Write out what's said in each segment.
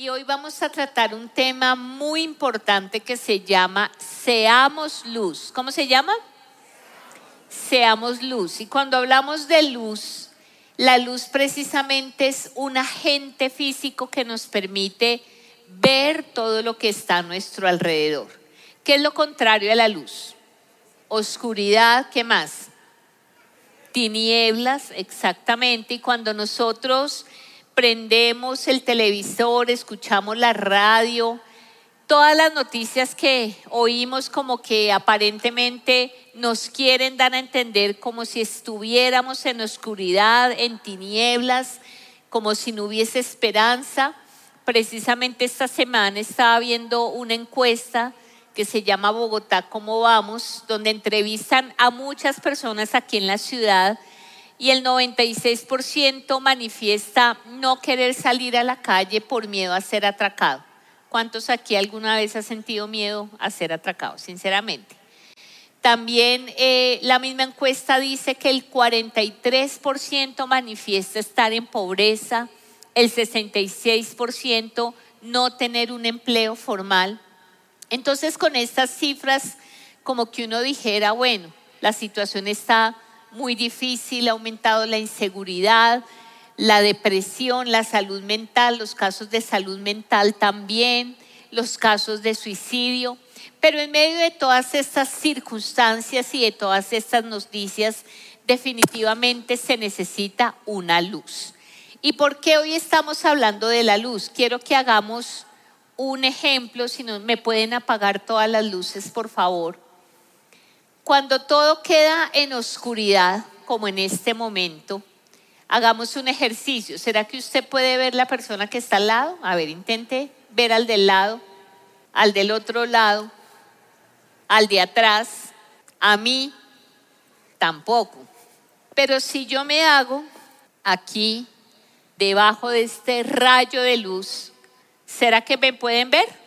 Y hoy vamos a tratar un tema muy importante que se llama Seamos luz. ¿Cómo se llama? Seamos luz. Y cuando hablamos de luz, la luz precisamente es un agente físico que nos permite ver todo lo que está a nuestro alrededor. ¿Qué es lo contrario a la luz? Oscuridad, ¿qué más? Tinieblas, exactamente. Y cuando nosotros prendemos el televisor, escuchamos la radio, todas las noticias que oímos como que aparentemente nos quieren dar a entender como si estuviéramos en oscuridad, en tinieblas, como si no hubiese esperanza. Precisamente esta semana estaba viendo una encuesta que se llama Bogotá, ¿cómo vamos?, donde entrevistan a muchas personas aquí en la ciudad y el 96% manifiesta no querer salir a la calle por miedo a ser atracado. ¿Cuántos aquí alguna vez ha sentido miedo a ser atracado? Sinceramente. También eh, la misma encuesta dice que el 43% manifiesta estar en pobreza, el 66% no tener un empleo formal. Entonces con estas cifras, como que uno dijera, bueno, la situación está muy difícil, ha aumentado la inseguridad, la depresión, la salud mental, los casos de salud mental también, los casos de suicidio. Pero en medio de todas estas circunstancias y de todas estas noticias, definitivamente se necesita una luz. ¿Y por qué hoy estamos hablando de la luz? Quiero que hagamos un ejemplo, si no me pueden apagar todas las luces, por favor. Cuando todo queda en oscuridad, como en este momento, hagamos un ejercicio. ¿Será que usted puede ver la persona que está al lado? A ver, intente ver al del lado, al del otro lado, al de atrás, a mí tampoco. Pero si yo me hago aquí, debajo de este rayo de luz, ¿será que me pueden ver?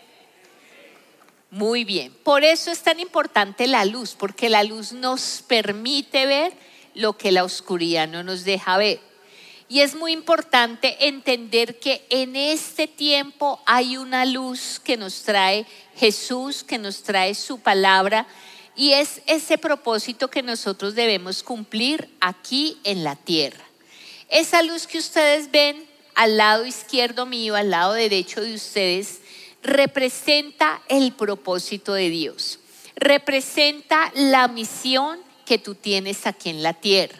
Muy bien. Por eso es tan importante la luz, porque la luz nos permite ver lo que la oscuridad no nos deja ver. Y es muy importante entender que en este tiempo hay una luz que nos trae Jesús, que nos trae su palabra, y es ese propósito que nosotros debemos cumplir aquí en la tierra. Esa luz que ustedes ven al lado izquierdo mío, al lado derecho de ustedes, representa el propósito de Dios, representa la misión que tú tienes aquí en la tierra,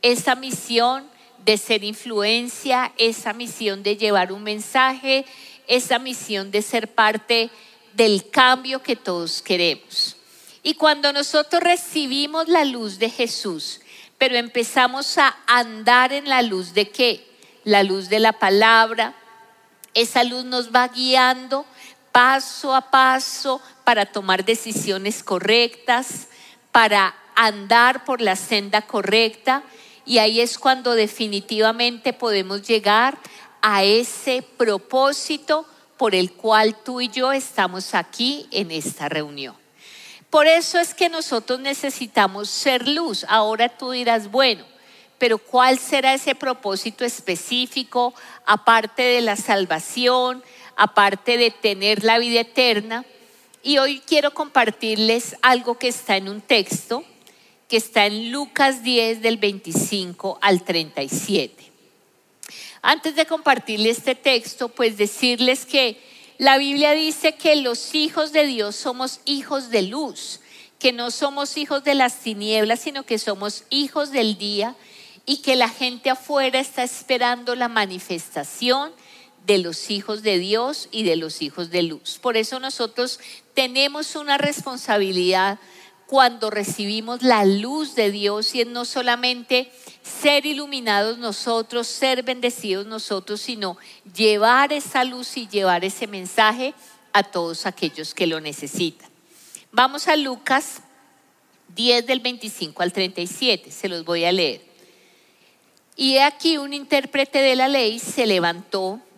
esa misión de ser influencia, esa misión de llevar un mensaje, esa misión de ser parte del cambio que todos queremos. Y cuando nosotros recibimos la luz de Jesús, pero empezamos a andar en la luz de qué? La luz de la palabra, esa luz nos va guiando paso a paso para tomar decisiones correctas, para andar por la senda correcta y ahí es cuando definitivamente podemos llegar a ese propósito por el cual tú y yo estamos aquí en esta reunión. Por eso es que nosotros necesitamos ser luz. Ahora tú dirás, bueno, pero ¿cuál será ese propósito específico aparte de la salvación, aparte de tener la vida eterna. Y hoy quiero compartirles algo que está en un texto, que está en Lucas 10 del 25 al 37. Antes de compartirles este texto, pues decirles que la Biblia dice que los hijos de Dios somos hijos de luz, que no somos hijos de las tinieblas, sino que somos hijos del día y que la gente afuera está esperando la manifestación de los hijos de Dios y de los hijos de luz. Por eso nosotros tenemos una responsabilidad cuando recibimos la luz de Dios y es no solamente ser iluminados nosotros, ser bendecidos nosotros, sino llevar esa luz y llevar ese mensaje a todos aquellos que lo necesitan. Vamos a Lucas 10 del 25 al 37, se los voy a leer. Y aquí un intérprete de la ley se levantó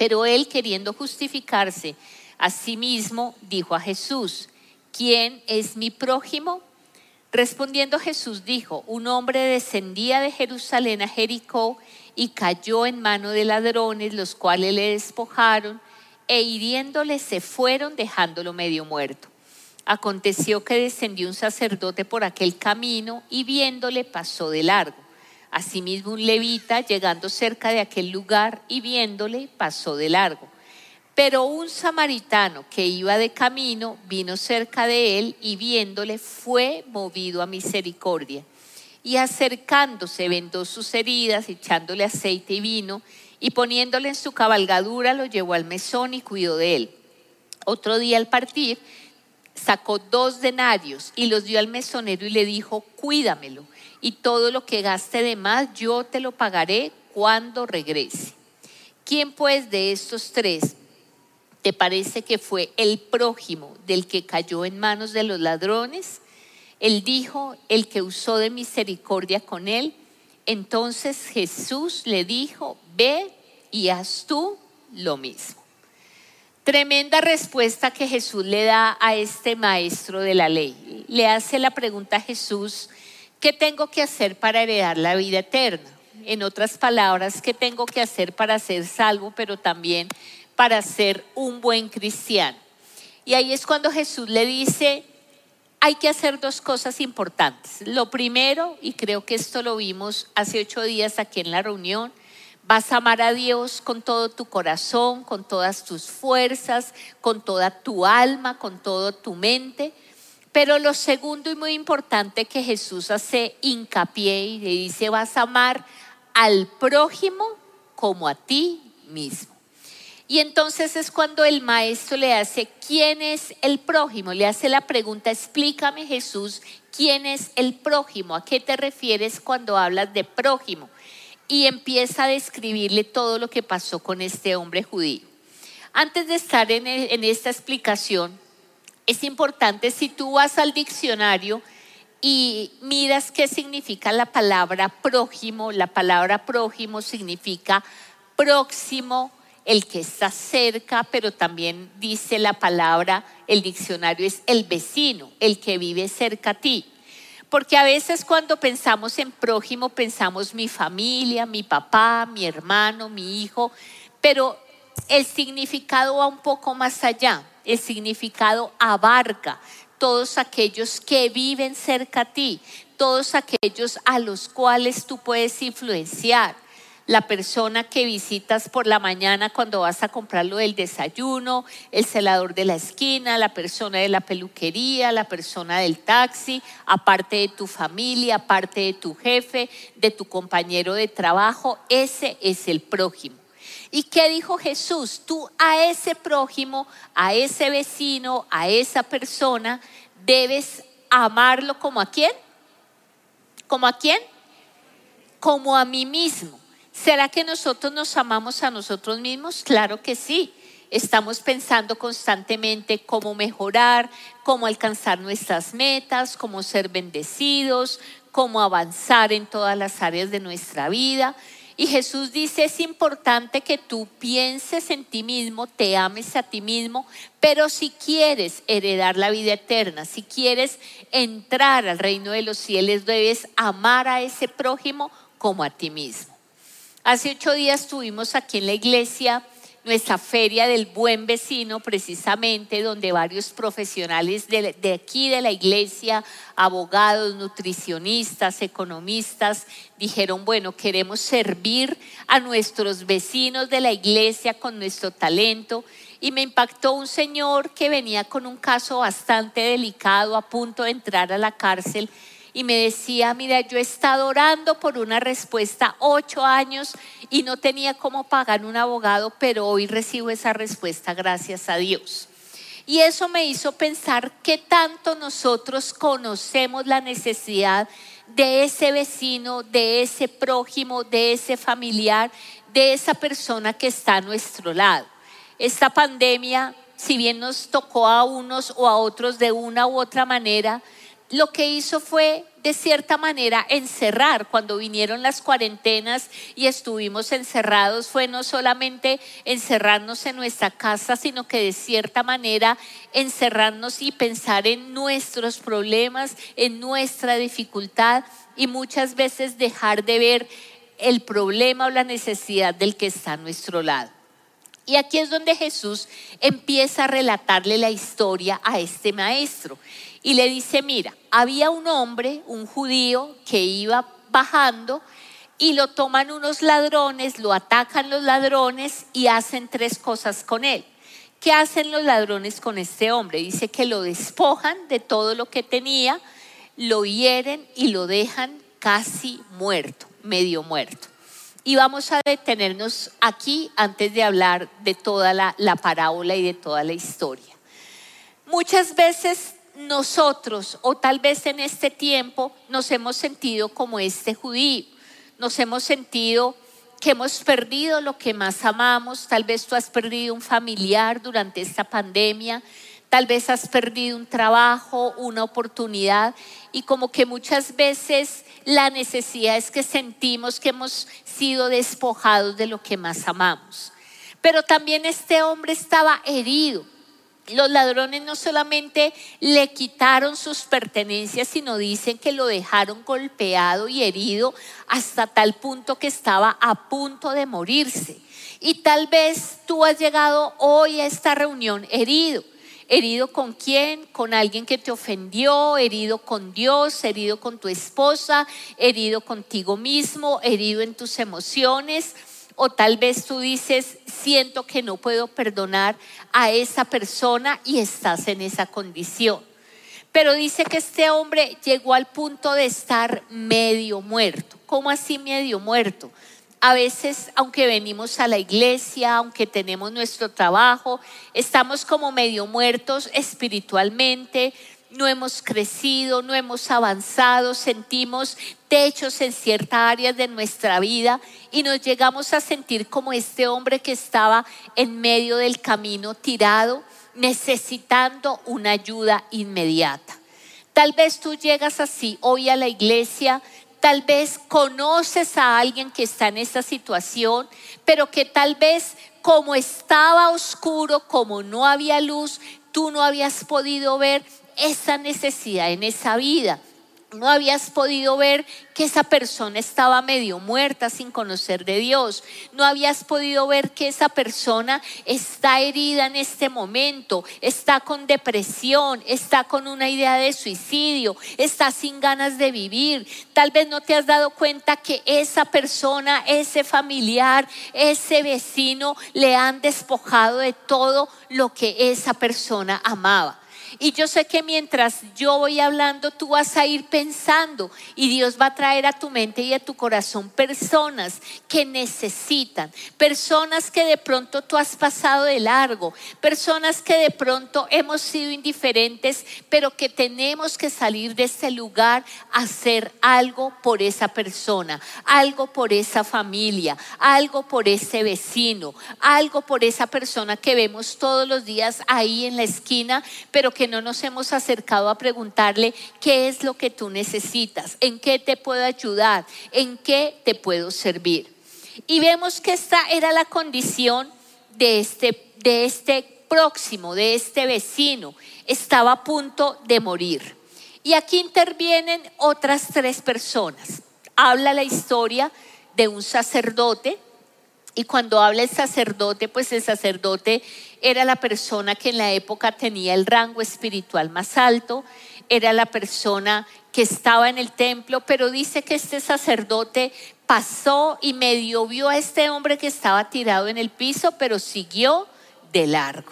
Pero él, queriendo justificarse a sí mismo, dijo a Jesús, ¿quién es mi prójimo? Respondiendo Jesús dijo, un hombre descendía de Jerusalén a Jericó y cayó en mano de ladrones, los cuales le despojaron e hiriéndole se fueron dejándolo medio muerto. Aconteció que descendió un sacerdote por aquel camino y viéndole pasó de largo. Asimismo un levita, llegando cerca de aquel lugar y viéndole, pasó de largo. Pero un samaritano que iba de camino vino cerca de él y viéndole fue movido a misericordia y acercándose vendó sus heridas, echándole aceite y vino, y poniéndole en su cabalgadura lo llevó al mesón y cuidó de él. Otro día al partir, sacó dos denarios y los dio al mesonero y le dijo, cuídamelo, y todo lo que gaste de más yo te lo pagaré cuando regrese. ¿Quién pues de estos tres te parece que fue el prójimo del que cayó en manos de los ladrones? Él dijo, el que usó de misericordia con él. Entonces Jesús le dijo, ve y haz tú lo mismo. Tremenda respuesta que Jesús le da a este maestro de la ley. Le hace la pregunta a Jesús, ¿qué tengo que hacer para heredar la vida eterna? En otras palabras, ¿qué tengo que hacer para ser salvo, pero también para ser un buen cristiano? Y ahí es cuando Jesús le dice, hay que hacer dos cosas importantes. Lo primero, y creo que esto lo vimos hace ocho días aquí en la reunión, vas a amar a Dios con todo tu corazón, con todas tus fuerzas, con toda tu alma, con toda tu mente. Pero lo segundo y muy importante que Jesús hace hincapié y le dice, vas a amar al prójimo como a ti mismo. Y entonces es cuando el maestro le hace, ¿quién es el prójimo? Le hace la pregunta, explícame Jesús, ¿quién es el prójimo? ¿A qué te refieres cuando hablas de prójimo? Y empieza a describirle todo lo que pasó con este hombre judío. Antes de estar en, en esta explicación, es importante si tú vas al diccionario y miras qué significa la palabra prójimo, la palabra prójimo significa próximo, el que está cerca, pero también dice la palabra, el diccionario es el vecino, el que vive cerca a ti. Porque a veces cuando pensamos en prójimo pensamos mi familia, mi papá, mi hermano, mi hijo, pero el significado va un poco más allá. El significado abarca todos aquellos que viven cerca a ti, todos aquellos a los cuales tú puedes influenciar la persona que visitas por la mañana cuando vas a comprarlo del desayuno, el celador de la esquina, la persona de la peluquería, la persona del taxi, aparte de tu familia, aparte de tu jefe, de tu compañero de trabajo, ese es el prójimo. ¿Y qué dijo Jesús? Tú a ese prójimo, a ese vecino, a esa persona, debes amarlo como a quién? ¿Como a quién? Como a mí mismo. ¿Será que nosotros nos amamos a nosotros mismos? Claro que sí. Estamos pensando constantemente cómo mejorar, cómo alcanzar nuestras metas, cómo ser bendecidos, cómo avanzar en todas las áreas de nuestra vida. Y Jesús dice, es importante que tú pienses en ti mismo, te ames a ti mismo, pero si quieres heredar la vida eterna, si quieres entrar al reino de los cielos, debes amar a ese prójimo como a ti mismo. Hace ocho días tuvimos aquí en la iglesia nuestra feria del buen vecino, precisamente donde varios profesionales de, de, aquí de la iglesia, abogados, nutricionistas, economistas, dijeron, bueno, queremos servir a nuestros vecinos de la iglesia con nuestro talento. Y me impactó un señor que venía con un caso bastante delicado, a punto de entrar a la cárcel y me decía, mira, yo he estado orando por una respuesta ocho años y no tenía cómo pagar un abogado, pero hoy recibo esa respuesta gracias a Dios. Y eso me hizo pensar qué tanto nosotros conocemos la necesidad de ese vecino, de ese prójimo, de ese familiar, de esa persona que está a nuestro lado. Esta pandemia, si bien nos tocó a unos o a otros de una u otra manera, lo que hizo fue, de cierta manera, encerrar. Cuando vinieron las cuarentenas y estuvimos encerrados, fue no solamente encerrarnos en nuestra casa, sino que de cierta manera encerrarnos y pensar en nuestros problemas, en nuestra dificultad y muchas veces dejar de ver el problema o la necesidad del que está a nuestro lado. Y aquí es donde Jesús empieza a relatarle la historia a este maestro y le dice, mira, había un hombre, un judío, que iba bajando y lo toman unos ladrones, lo atacan los ladrones y hacen tres cosas con él. ¿Qué hacen los ladrones con este hombre? Dice que lo despojan de todo lo que tenía, lo hieren y lo dejan casi muerto, medio muerto. Y vamos a detenernos aquí antes de hablar de toda la, la parábola y de toda la historia. Muchas veces nosotros, o tal vez en este tiempo, nos hemos sentido como este judío, nos hemos sentido que hemos perdido lo que más amamos, tal vez tú has perdido un familiar durante esta pandemia, tal vez has perdido un trabajo, una oportunidad. Y como que muchas veces la necesidad es que sentimos que hemos sido despojados de lo que más amamos. Pero también este hombre estaba herido los ladrones no solamente le quitaron sus pertenencias, sino dicen que lo dejaron golpeado y herido hasta tal punto que estaba a punto de morirse. Y tal vez tú has llegado hoy a esta reunión herido. ¿Herido con quién? Con alguien que te ofendió, herido con Dios, herido con tu esposa, herido contigo mismo, herido en tus emociones o tal vez tú dices, siento que no puedo perdonar a esa persona y estás en esa condición. Pero dice que este hombre llegó al punto de estar medio muerto. ¿Cómo así medio muerto? A veces, aunque venimos a la iglesia, aunque tenemos nuestro trabajo, estamos como medio muertos espiritualmente, no hemos crecido, no hemos avanzado, sentimos techos en ciertas áreas de nuestra vida y nos llegamos a sentir como este hombre que estaba en medio del camino tirado, necesitando una ayuda inmediata. Tal vez tú llegas así hoy a la iglesia, tal vez conoces a alguien que está en esta situación, pero que tal vez como estaba oscuro, como no había luz, tú no habías podido ver esa necesidad en esa vida. No habías podido ver que esa persona estaba medio muerta sin conocer de Dios. No habías podido ver que esa persona está herida en este momento, está con depresión, está con una idea de suicidio, está sin ganas de vivir. Tal vez no te has dado cuenta que esa persona, ese familiar, ese vecino le han despojado de todo lo que esa persona amaba. Y yo sé que mientras yo voy hablando, tú vas a ir pensando y Dios va a traer a tu mente y a tu corazón personas que necesitan, personas que de pronto tú has pasado de largo, personas que de pronto hemos sido indiferentes, pero que tenemos que salir de este lugar a hacer algo por esa persona, algo por esa familia, algo por ese vecino, algo por esa persona que vemos todos los días ahí en la esquina, pero que no nos hemos acercado a preguntarle qué es lo que tú necesitas, en qué te puedo ayudar, en qué te puedo servir. Y vemos que esta era la condición de este, de este próximo, de este vecino. Estaba a punto de morir. Y aquí intervienen otras tres personas. Habla la historia de un sacerdote y cuando habla el sacerdote, pues el sacerdote era la persona que en la época tenía el rango espiritual más alto, era la persona que estaba en el templo, pero dice que este sacerdote pasó y medio vio a este hombre que estaba tirado en el piso, pero siguió de largo.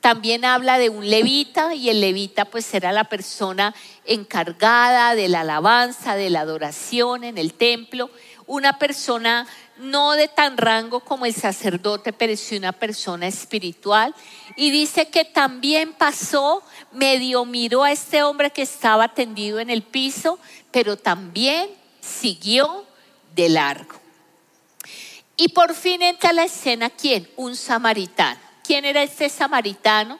También habla de un levita y el levita pues era la persona encargada de la alabanza, de la adoración en el templo, una persona no de tan rango como el sacerdote, pero sí una persona espiritual. Y dice que también pasó, medio miró a este hombre que estaba tendido en el piso, pero también siguió de largo. Y por fin entra a la escena quién? Un samaritano. ¿Quién era este samaritano?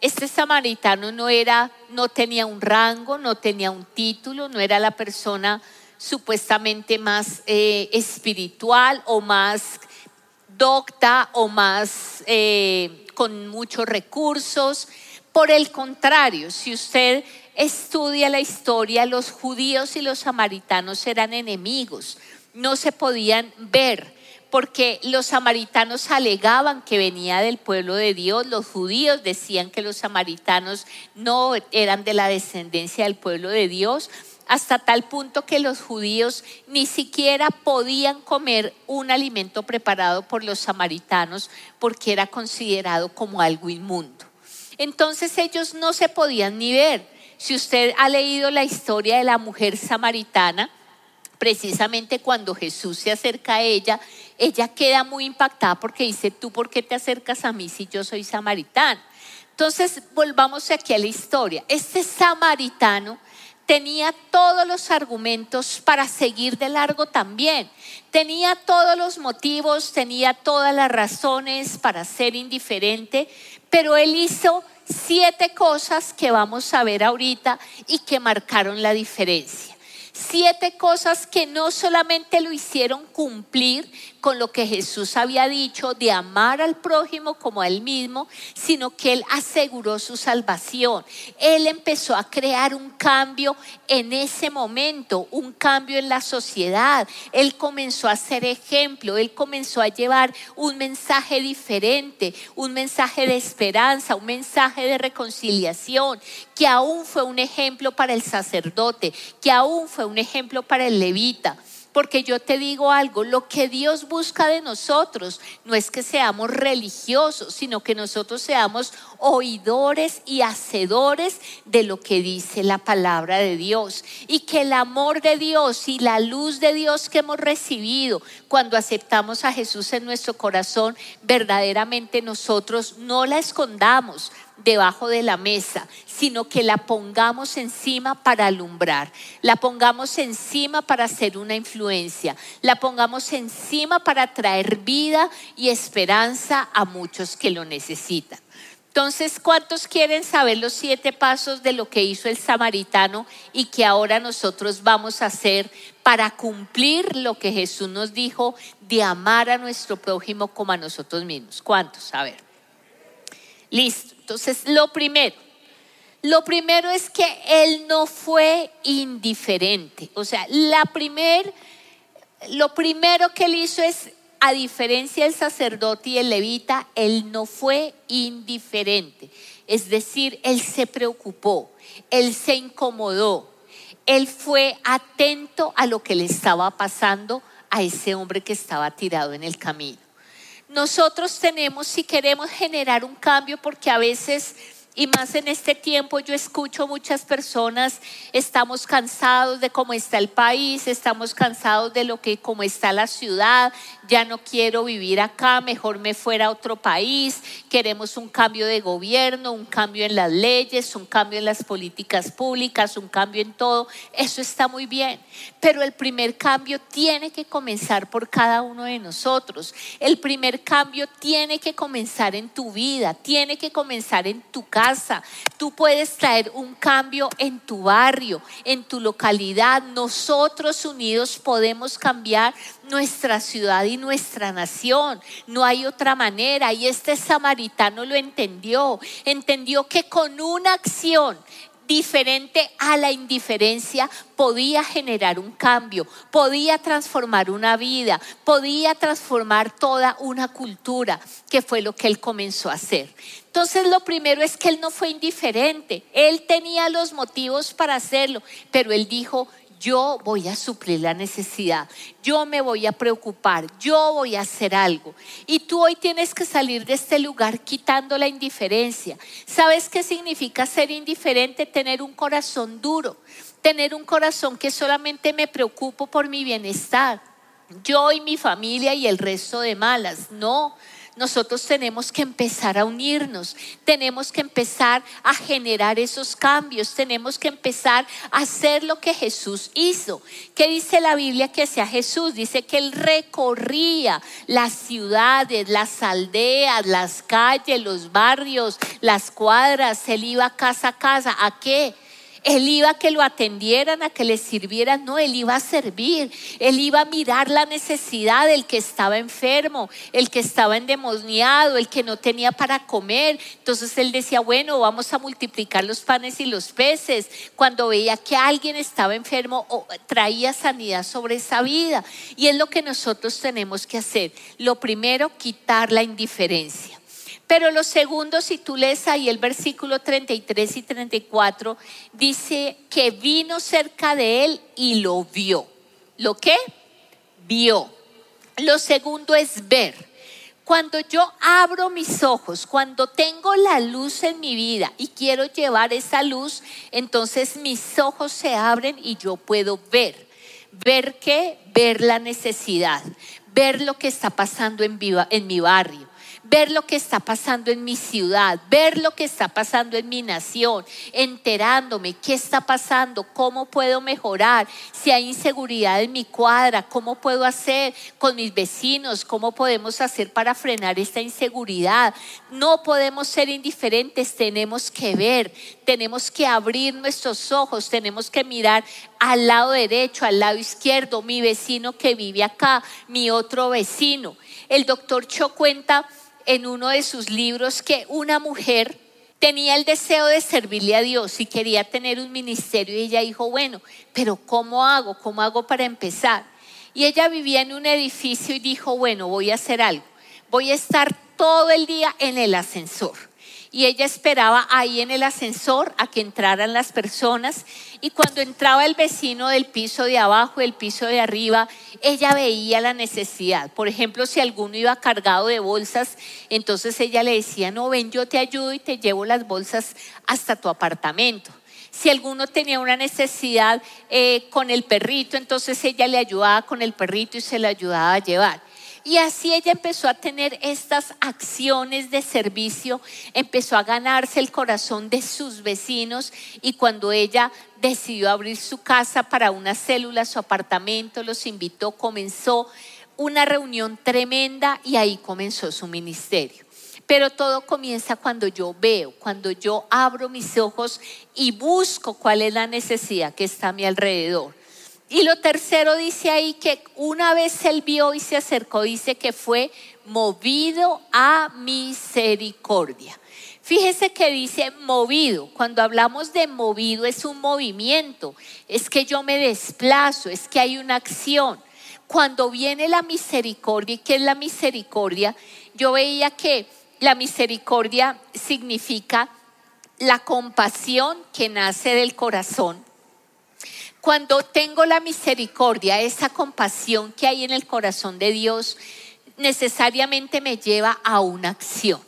Este samaritano no era, no tenía un rango, no tenía un título, no era la persona supuestamente más eh, espiritual o más docta o más eh, con muchos recursos. Por el contrario, si usted estudia la historia, los judíos y los samaritanos eran enemigos, no se podían ver porque los samaritanos alegaban que venía del pueblo de Dios, los judíos decían que los samaritanos no eran de la descendencia del pueblo de Dios, hasta tal punto que los judíos ni siquiera podían comer un alimento preparado por los samaritanos porque era considerado como algo inmundo. Entonces ellos no se podían ni ver. Si usted ha leído la historia de la mujer samaritana, precisamente cuando Jesús se acerca a ella, ella queda muy impactada porque dice, ¿tú por qué te acercas a mí si yo soy samaritano? Entonces, volvamos aquí a la historia. Este samaritano tenía todos los argumentos para seguir de largo también. Tenía todos los motivos, tenía todas las razones para ser indiferente, pero él hizo siete cosas que vamos a ver ahorita y que marcaron la diferencia siete cosas que no solamente lo hicieron cumplir con lo que Jesús había dicho de amar al prójimo como a él mismo, sino que él aseguró su salvación. Él empezó a crear un cambio en ese momento, un cambio en la sociedad. Él comenzó a ser ejemplo, él comenzó a llevar un mensaje diferente, un mensaje de esperanza, un mensaje de reconciliación, que aún fue un ejemplo para el sacerdote, que aún fue un ejemplo para el levita. Porque yo te digo algo, lo que Dios busca de nosotros no es que seamos religiosos, sino que nosotros seamos oidores y hacedores de lo que dice la palabra de Dios. Y que el amor de Dios y la luz de Dios que hemos recibido cuando aceptamos a Jesús en nuestro corazón, verdaderamente nosotros no la escondamos, debajo de la mesa, sino que la pongamos encima para alumbrar, la pongamos encima para hacer una influencia, la pongamos encima para traer vida y esperanza a muchos que lo necesitan. Entonces, ¿cuántos quieren saber los siete pasos de lo que hizo el samaritano y que ahora nosotros vamos a hacer para cumplir lo que Jesús nos dijo de amar a nuestro prójimo como a nosotros mismos? ¿Cuántos? A ver. Listo. Entonces, lo primero, lo primero es que él no fue indiferente. O sea, la primer, lo primero que él hizo es, a diferencia del sacerdote y el levita, él no fue indiferente. Es decir, él se preocupó, él se incomodó, él fue atento a lo que le estaba pasando a ese hombre que estaba tirado en el camino nosotros tenemos, si queremos generar un cambio, porque a veces y más en este tiempo yo escucho muchas personas, estamos cansados de cómo está el país, estamos cansados de lo que cómo está la ciudad, ya no quiero vivir acá, mejor me fuera a otro país, queremos un cambio de gobierno, un cambio en las leyes, un cambio en las políticas públicas, un cambio en todo. Eso está muy bien, pero el primer cambio tiene que comenzar por cada uno de nosotros. El primer cambio tiene que comenzar en tu vida, tiene que comenzar en tu casa tú puedes traer un cambio en tu barrio, en tu localidad. Nosotros unidos podemos cambiar nuestra ciudad y nuestra nación. No hay otra manera. Y este samaritano lo entendió. Entendió que con una acción diferente a la indiferencia podía generar un cambio, podía transformar una vida, podía transformar toda una cultura, que fue lo que él comenzó a hacer. Entonces lo primero es que él no fue indiferente, él tenía los motivos para hacerlo, pero él dijo, yo voy a suplir la necesidad, yo me voy a preocupar, yo voy a hacer algo. Y tú hoy tienes que salir de este lugar quitando la indiferencia. ¿Sabes qué significa ser indiferente? Tener un corazón duro, tener un corazón que solamente me preocupo por mi bienestar. Yo y mi familia y el resto de malas. No, nosotros tenemos que empezar a unirnos, tenemos que empezar a generar esos cambios, tenemos que empezar a hacer lo que Jesús hizo. ¿Qué dice la Biblia que hacía Jesús? Dice que él recorría las ciudades, las aldeas, las calles, los barrios, las cuadras, él iba casa a casa. ¿A qué? Él iba a que lo atendieran, a que le sirvieran. No, él iba a servir. Él iba a mirar la necesidad del que estaba enfermo, el que estaba endemoniado, el que no tenía para comer. Entonces él decía, bueno, vamos a multiplicar los panes y los peces. Cuando veía que alguien estaba enfermo, traía sanidad sobre esa vida. Y es lo que nosotros tenemos que hacer. Lo primero, quitar la indiferencia. Pero lo segundo, si tú lees ahí el versículo 33 y 34, dice que vino cerca de él y lo vio. ¿Lo qué? Vio. Lo segundo es ver. Cuando yo abro mis ojos, cuando tengo la luz en mi vida y quiero llevar esa luz, entonces mis ojos se abren y yo puedo ver. ¿Ver qué? Ver la necesidad, ver lo que está pasando en, en mi barrio ver lo que está pasando en mi ciudad, ver lo que está pasando en mi nación, enterándome qué está pasando, cómo puedo mejorar, si hay inseguridad en mi cuadra, cómo puedo hacer con mis vecinos, cómo podemos hacer para frenar esta inseguridad. No podemos ser indiferentes, tenemos que ver, tenemos que abrir nuestros ojos, tenemos que mirar al lado derecho, al lado izquierdo, mi vecino que vive acá, mi otro vecino. El doctor Cho cuenta en uno de sus libros que una mujer tenía el deseo de servirle a Dios y quería tener un ministerio y ella dijo, bueno, pero ¿cómo hago? ¿Cómo hago para empezar? Y ella vivía en un edificio y dijo, bueno, voy a hacer algo. Voy a estar todo el día en el ascensor y ella esperaba ahí en el ascensor a que entraran las personas y cuando entraba el vecino del piso de abajo, del piso de arriba, ella veía la necesidad. Por ejemplo, si alguno iba cargado de bolsas, entonces ella le decía, no, ven, yo te ayudo y te llevo las bolsas hasta tu apartamento. Si alguno tenía una necesidad eh, con el perrito, entonces ella le ayudaba con el perrito y se le ayudaba a llevar. Y así ella empezó a tener estas acciones de servicio, empezó a ganarse el corazón de sus vecinos y cuando ella decidió abrir su casa para una célula, su apartamento, los invitó, comenzó una reunión tremenda y ahí comenzó su ministerio. Pero todo comienza cuando yo veo, cuando yo abro mis ojos y busco cuál es la necesidad que está a mi alrededor. Y lo tercero dice ahí que una vez él vio y se acercó, dice que fue movido a misericordia. Fíjese que dice movido. Cuando hablamos de movido es un movimiento, es que yo me desplazo, es que hay una acción. Cuando viene la misericordia, ¿y qué es la misericordia? Yo veía que la misericordia significa la compasión que nace del corazón cuando tengo la misericordia, esa compasión que hay en el corazón de Dios, necesariamente me lleva a una acción.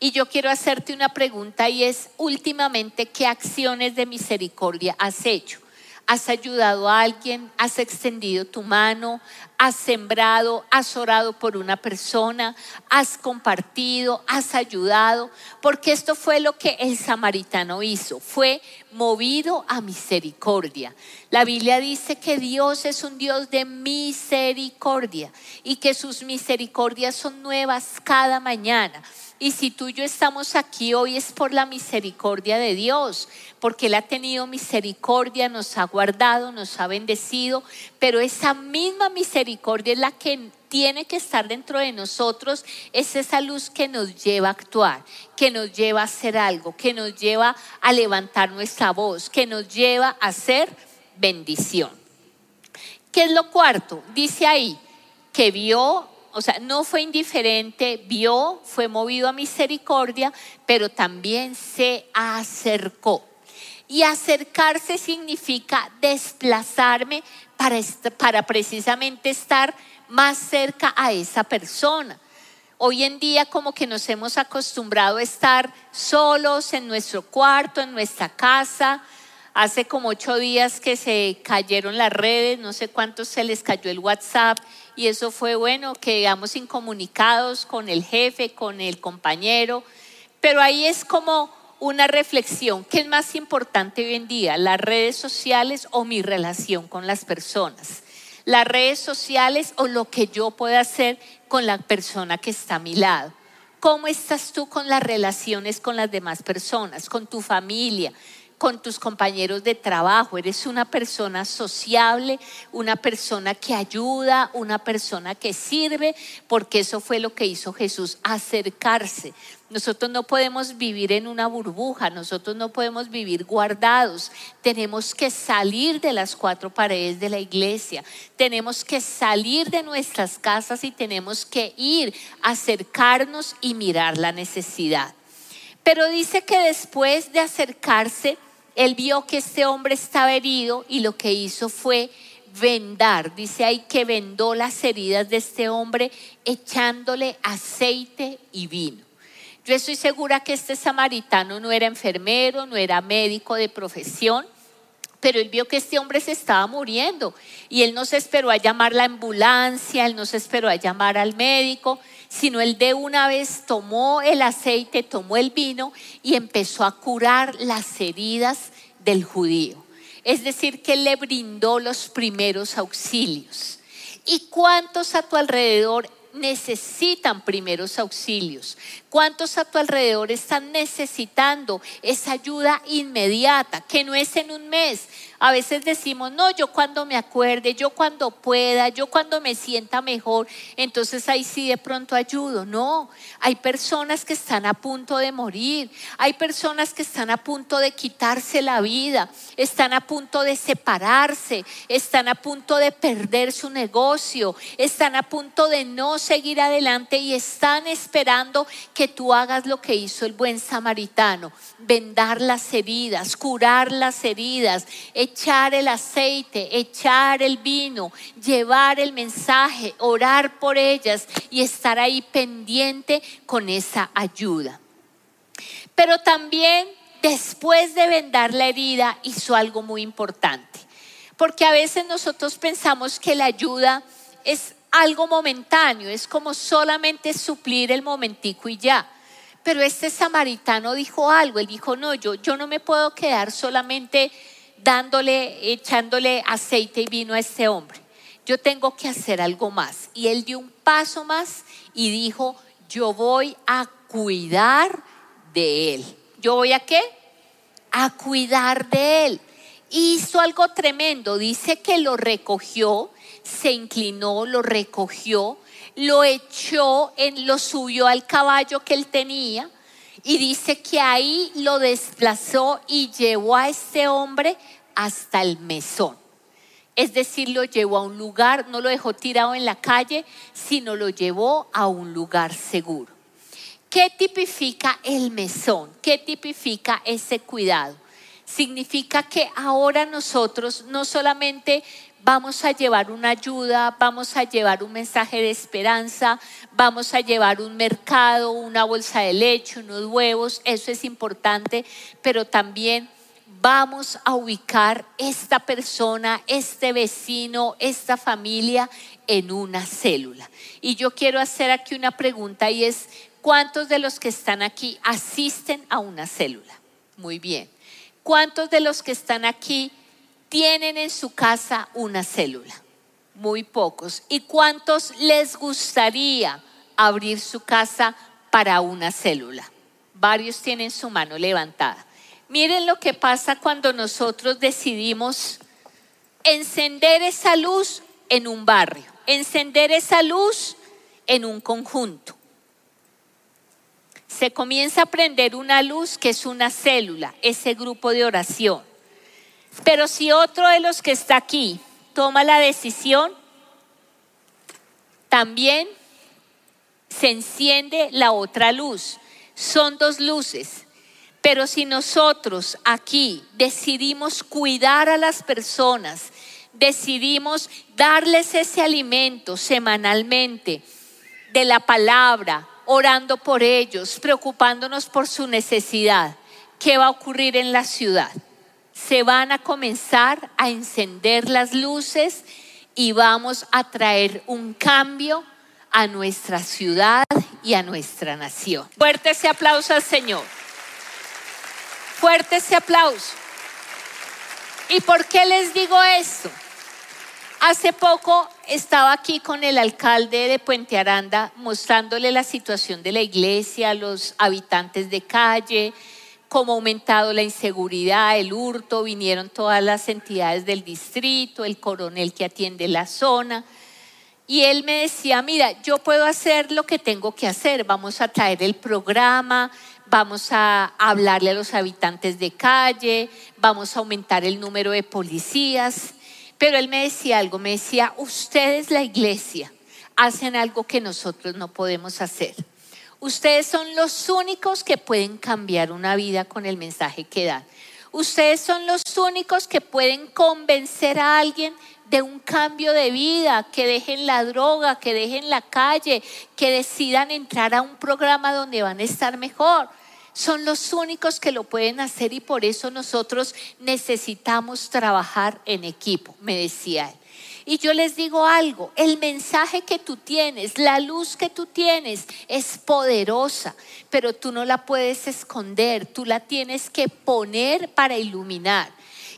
Y yo quiero hacerte una pregunta y es, últimamente, ¿qué acciones de misericordia has hecho? Has ayudado a alguien, has extendido tu mano, has sembrado, has orado por una persona, has compartido, has ayudado, porque esto fue lo que el samaritano hizo, fue movido a misericordia. La Biblia dice que Dios es un Dios de misericordia y que sus misericordias son nuevas cada mañana. Y si tú y yo estamos aquí hoy es por la misericordia de Dios, porque Él ha tenido misericordia, nos ha guardado, nos ha bendecido, pero esa misma misericordia es la que tiene que estar dentro de nosotros, es esa luz que nos lleva a actuar, que nos lleva a hacer algo, que nos lleva a levantar nuestra voz, que nos lleva a hacer bendición. ¿Qué es lo cuarto? Dice ahí que vio o sea, no fue indiferente, vio, fue movido a misericordia, pero también se acercó. Y acercarse significa desplazarme para, para precisamente estar más cerca a esa persona. Hoy en día como que nos hemos acostumbrado a estar solos en nuestro cuarto, en nuestra casa. Hace como ocho días que se cayeron las redes, no sé cuántos se les cayó el WhatsApp y eso fue bueno, quedamos incomunicados con el jefe, con el compañero, pero ahí es como una reflexión, ¿qué es más importante hoy en día, las redes sociales o mi relación con las personas? Las redes sociales o lo que yo pueda hacer con la persona que está a mi lado. ¿Cómo estás tú con las relaciones con las demás personas, con tu familia, con tus compañeros de trabajo, eres una persona sociable, una persona que ayuda, una persona que sirve, porque eso fue lo que hizo Jesús, acercarse. Nosotros no podemos vivir en una burbuja, nosotros no podemos vivir guardados, tenemos que salir de las cuatro paredes de la iglesia, tenemos que salir de nuestras casas y tenemos que ir, acercarnos y mirar la necesidad. Pero dice que después de acercarse, él vio que este hombre estaba herido y lo que hizo fue vendar. Dice ahí que vendó las heridas de este hombre echándole aceite y vino. Yo estoy segura que este samaritano no era enfermero, no era médico de profesión, pero él vio que este hombre se estaba muriendo y él no se esperó a llamar la ambulancia, él no se esperó a llamar al médico, sino él de una vez tomó el aceite, tomó el vino y empezó a curar las heridas del judío. Es decir, que le brindó los primeros auxilios. ¿Y cuántos a tu alrededor necesitan primeros auxilios? ¿Cuántos a tu alrededor están necesitando esa ayuda inmediata, que no es en un mes? A veces decimos, no, yo cuando me acuerde, yo cuando pueda, yo cuando me sienta mejor, entonces ahí sí de pronto ayudo. No, hay personas que están a punto de morir, hay personas que están a punto de quitarse la vida, están a punto de separarse, están a punto de perder su negocio, están a punto de no seguir adelante y están esperando que tú hagas lo que hizo el buen samaritano, vendar las heridas, curar las heridas, echar el aceite, echar el vino, llevar el mensaje, orar por ellas y estar ahí pendiente con esa ayuda. Pero también después de vendar la herida hizo algo muy importante, porque a veces nosotros pensamos que la ayuda es algo momentáneo, es como solamente suplir el momentico y ya. Pero este samaritano dijo algo, él dijo, no, yo, yo no me puedo quedar solamente dándole, echándole aceite y vino a este hombre. Yo tengo que hacer algo más. Y él dio un paso más y dijo, yo voy a cuidar de él. ¿Yo voy a qué? A cuidar de él. Hizo algo tremendo. Dice que lo recogió se inclinó, lo recogió, lo echó, en, lo subió al caballo que él tenía y dice que ahí lo desplazó y llevó a este hombre hasta el mesón. Es decir, lo llevó a un lugar, no lo dejó tirado en la calle, sino lo llevó a un lugar seguro. ¿Qué tipifica el mesón? ¿Qué tipifica ese cuidado? Significa que ahora nosotros no solamente vamos a llevar una ayuda, vamos a llevar un mensaje de esperanza, vamos a llevar un mercado, una bolsa de leche, unos huevos, eso es importante, pero también vamos a ubicar esta persona, este vecino, esta familia en una célula. Y yo quiero hacer aquí una pregunta y es, ¿cuántos de los que están aquí asisten a una célula? Muy bien. ¿Cuántos de los que están aquí tienen en su casa una célula? Muy pocos. ¿Y cuántos les gustaría abrir su casa para una célula? Varios tienen su mano levantada. Miren lo que pasa cuando nosotros decidimos encender esa luz en un barrio, encender esa luz en un conjunto. Se comienza a prender una luz que es una célula, ese grupo de oración. Pero si otro de los que está aquí toma la decisión, también se enciende la otra luz. Son dos luces. Pero si nosotros aquí decidimos cuidar a las personas, decidimos darles ese alimento semanalmente de la palabra, orando por ellos, preocupándonos por su necesidad, ¿qué va a ocurrir en la ciudad? Se van a comenzar a encender las luces y vamos a traer un cambio a nuestra ciudad y a nuestra nación. Fuerte ese aplauso al Señor. Fuerte ese aplauso. ¿Y por qué les digo esto? Hace poco estaba aquí con el alcalde de Puente Aranda mostrándole la situación de la iglesia, los habitantes de calle, cómo ha aumentado la inseguridad, el hurto, vinieron todas las entidades del distrito, el coronel que atiende la zona. Y él me decía, mira, yo puedo hacer lo que tengo que hacer, vamos a traer el programa, vamos a hablarle a los habitantes de calle, vamos a aumentar el número de policías. Pero él me decía algo, me decía, ustedes la iglesia hacen algo que nosotros no podemos hacer. Ustedes son los únicos que pueden cambiar una vida con el mensaje que dan. Ustedes son los únicos que pueden convencer a alguien de un cambio de vida, que dejen la droga, que dejen la calle, que decidan entrar a un programa donde van a estar mejor. Son los únicos que lo pueden hacer y por eso nosotros necesitamos trabajar en equipo, me decía él. Y yo les digo algo, el mensaje que tú tienes, la luz que tú tienes es poderosa, pero tú no la puedes esconder, tú la tienes que poner para iluminar.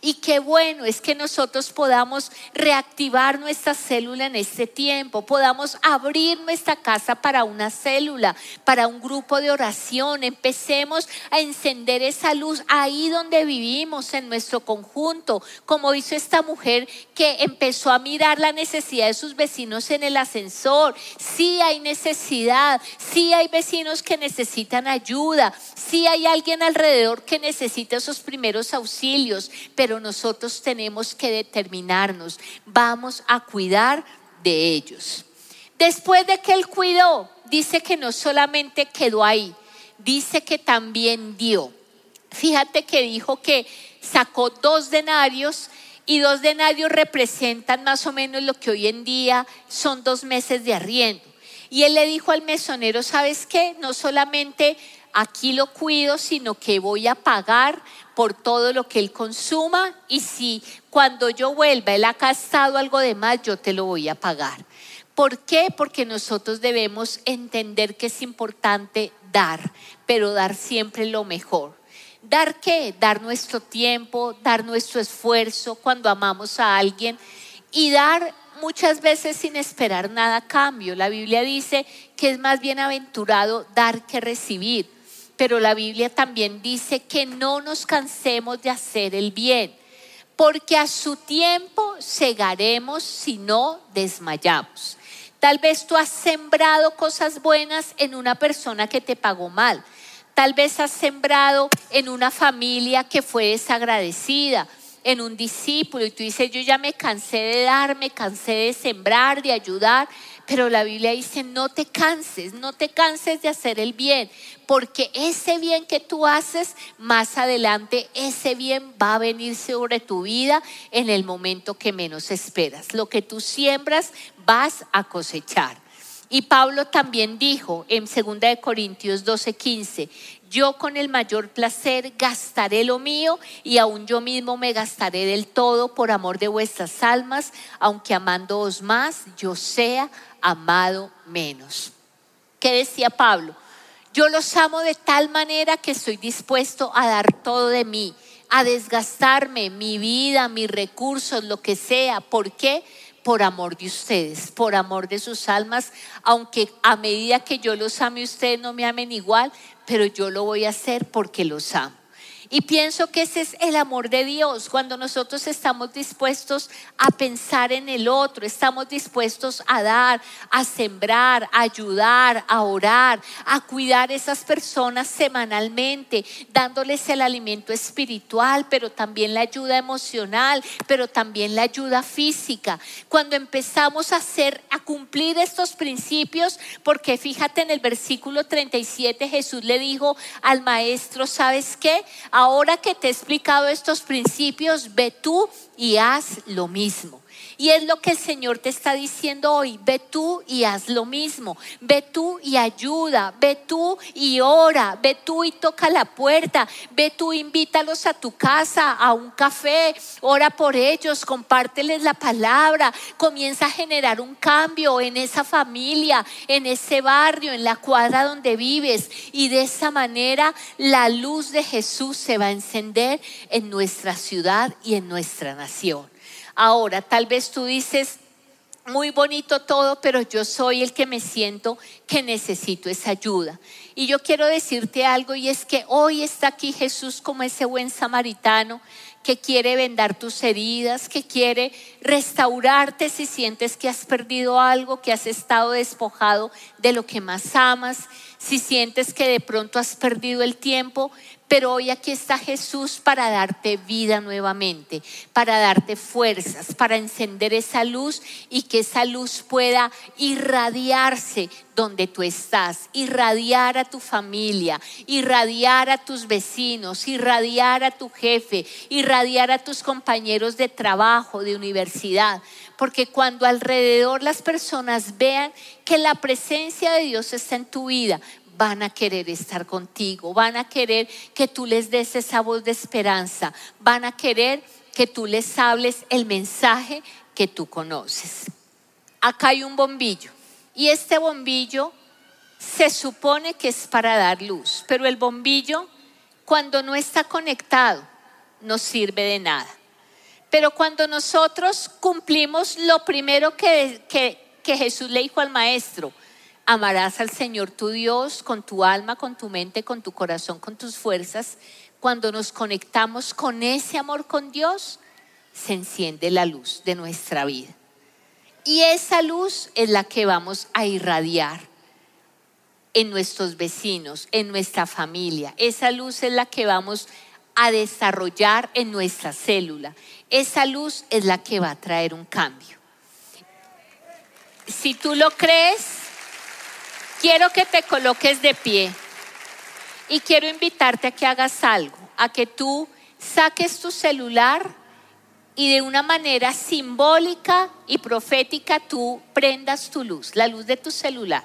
Y qué bueno es que nosotros podamos reactivar nuestra célula en este tiempo, podamos abrir nuestra casa para una célula, para un grupo de oración. Empecemos a encender esa luz ahí donde vivimos, en nuestro conjunto, como hizo esta mujer que empezó a mirar la necesidad de sus vecinos en el ascensor. Sí hay necesidad, sí hay vecinos que necesitan ayuda, sí hay alguien alrededor que necesita esos primeros auxilios, pero nosotros tenemos que determinarnos, vamos a cuidar de ellos. Después de que él cuidó, dice que no solamente quedó ahí, dice que también dio. Fíjate que dijo que sacó dos denarios y dos denarios representan más o menos lo que hoy en día son dos meses de arriendo. Y él le dijo al mesonero, ¿sabes qué? No solamente aquí lo cuido, sino que voy a pagar por todo lo que él consuma y si cuando yo vuelva él ha gastado algo de más, yo te lo voy a pagar. ¿Por qué? Porque nosotros debemos entender que es importante dar, pero dar siempre lo mejor. ¿Dar qué? Dar nuestro tiempo, dar nuestro esfuerzo cuando amamos a alguien y dar muchas veces sin esperar nada a cambio. La Biblia dice que es más bienaventurado dar que recibir pero la Biblia también dice que no nos cansemos de hacer el bien, porque a su tiempo segaremos si no desmayamos. Tal vez tú has sembrado cosas buenas en una persona que te pagó mal. Tal vez has sembrado en una familia que fue desagradecida, en un discípulo, y tú dices, yo ya me cansé de dar, me cansé de sembrar, de ayudar, pero la Biblia dice, no te canses, no te canses de hacer el bien, porque ese bien que tú haces, más adelante, ese bien va a venir sobre tu vida en el momento que menos esperas. Lo que tú siembras, vas a cosechar. Y Pablo también dijo en 2 Corintios 12:15, yo con el mayor placer gastaré lo mío y aún yo mismo me gastaré del todo por amor de vuestras almas, aunque amándoos más, yo sea amado menos. ¿Qué decía Pablo? Yo los amo de tal manera que estoy dispuesto a dar todo de mí, a desgastarme mi vida, mis recursos, lo que sea. ¿Por qué? Por amor de ustedes, por amor de sus almas, aunque a medida que yo los ame ustedes no me amen igual, pero yo lo voy a hacer porque los amo. Y pienso que ese es el amor de Dios, cuando nosotros estamos dispuestos a pensar en el otro, estamos dispuestos a dar, a sembrar, a ayudar, a orar, a cuidar a esas personas semanalmente, dándoles el alimento espiritual, pero también la ayuda emocional, pero también la ayuda física. Cuando empezamos a hacer, a cumplir estos principios, porque fíjate en el versículo 37 Jesús le dijo al maestro, ¿sabes qué? Ahora que te he explicado estos principios, ve tú y haz lo mismo. Y es lo que el Señor te está diciendo hoy. Ve tú y haz lo mismo. Ve tú y ayuda. Ve tú y ora. Ve tú y toca la puerta. Ve tú, invítalos a tu casa, a un café. Ora por ellos, compárteles la palabra. Comienza a generar un cambio en esa familia, en ese barrio, en la cuadra donde vives. Y de esa manera la luz de Jesús se va a encender en nuestra ciudad y en nuestra nación. Ahora, tal vez tú dices, muy bonito todo, pero yo soy el que me siento que necesito esa ayuda. Y yo quiero decirte algo y es que hoy está aquí Jesús como ese buen samaritano que quiere vendar tus heridas, que quiere restaurarte si sientes que has perdido algo, que has estado despojado de lo que más amas, si sientes que de pronto has perdido el tiempo, pero hoy aquí está Jesús para darte vida nuevamente, para darte fuerzas, para encender esa luz y que esa luz pueda irradiarse donde tú estás, irradiar a tu familia, irradiar a tus vecinos, irradiar a tu jefe, irradiar a tus compañeros de trabajo, de universidad. Porque cuando alrededor las personas vean que la presencia de Dios está en tu vida, van a querer estar contigo, van a querer que tú les des esa voz de esperanza, van a querer que tú les hables el mensaje que tú conoces. Acá hay un bombillo y este bombillo se supone que es para dar luz, pero el bombillo cuando no está conectado no sirve de nada. Pero cuando nosotros cumplimos lo primero que, que, que Jesús le dijo al maestro, amarás al Señor tu Dios con tu alma, con tu mente, con tu corazón, con tus fuerzas. Cuando nos conectamos con ese amor con Dios, se enciende la luz de nuestra vida. Y esa luz es la que vamos a irradiar en nuestros vecinos, en nuestra familia. Esa luz es la que vamos a desarrollar en nuestra célula. Esa luz es la que va a traer un cambio. Si tú lo crees, Quiero que te coloques de pie y quiero invitarte a que hagas algo, a que tú saques tu celular y de una manera simbólica y profética tú prendas tu luz, la luz de tu celular.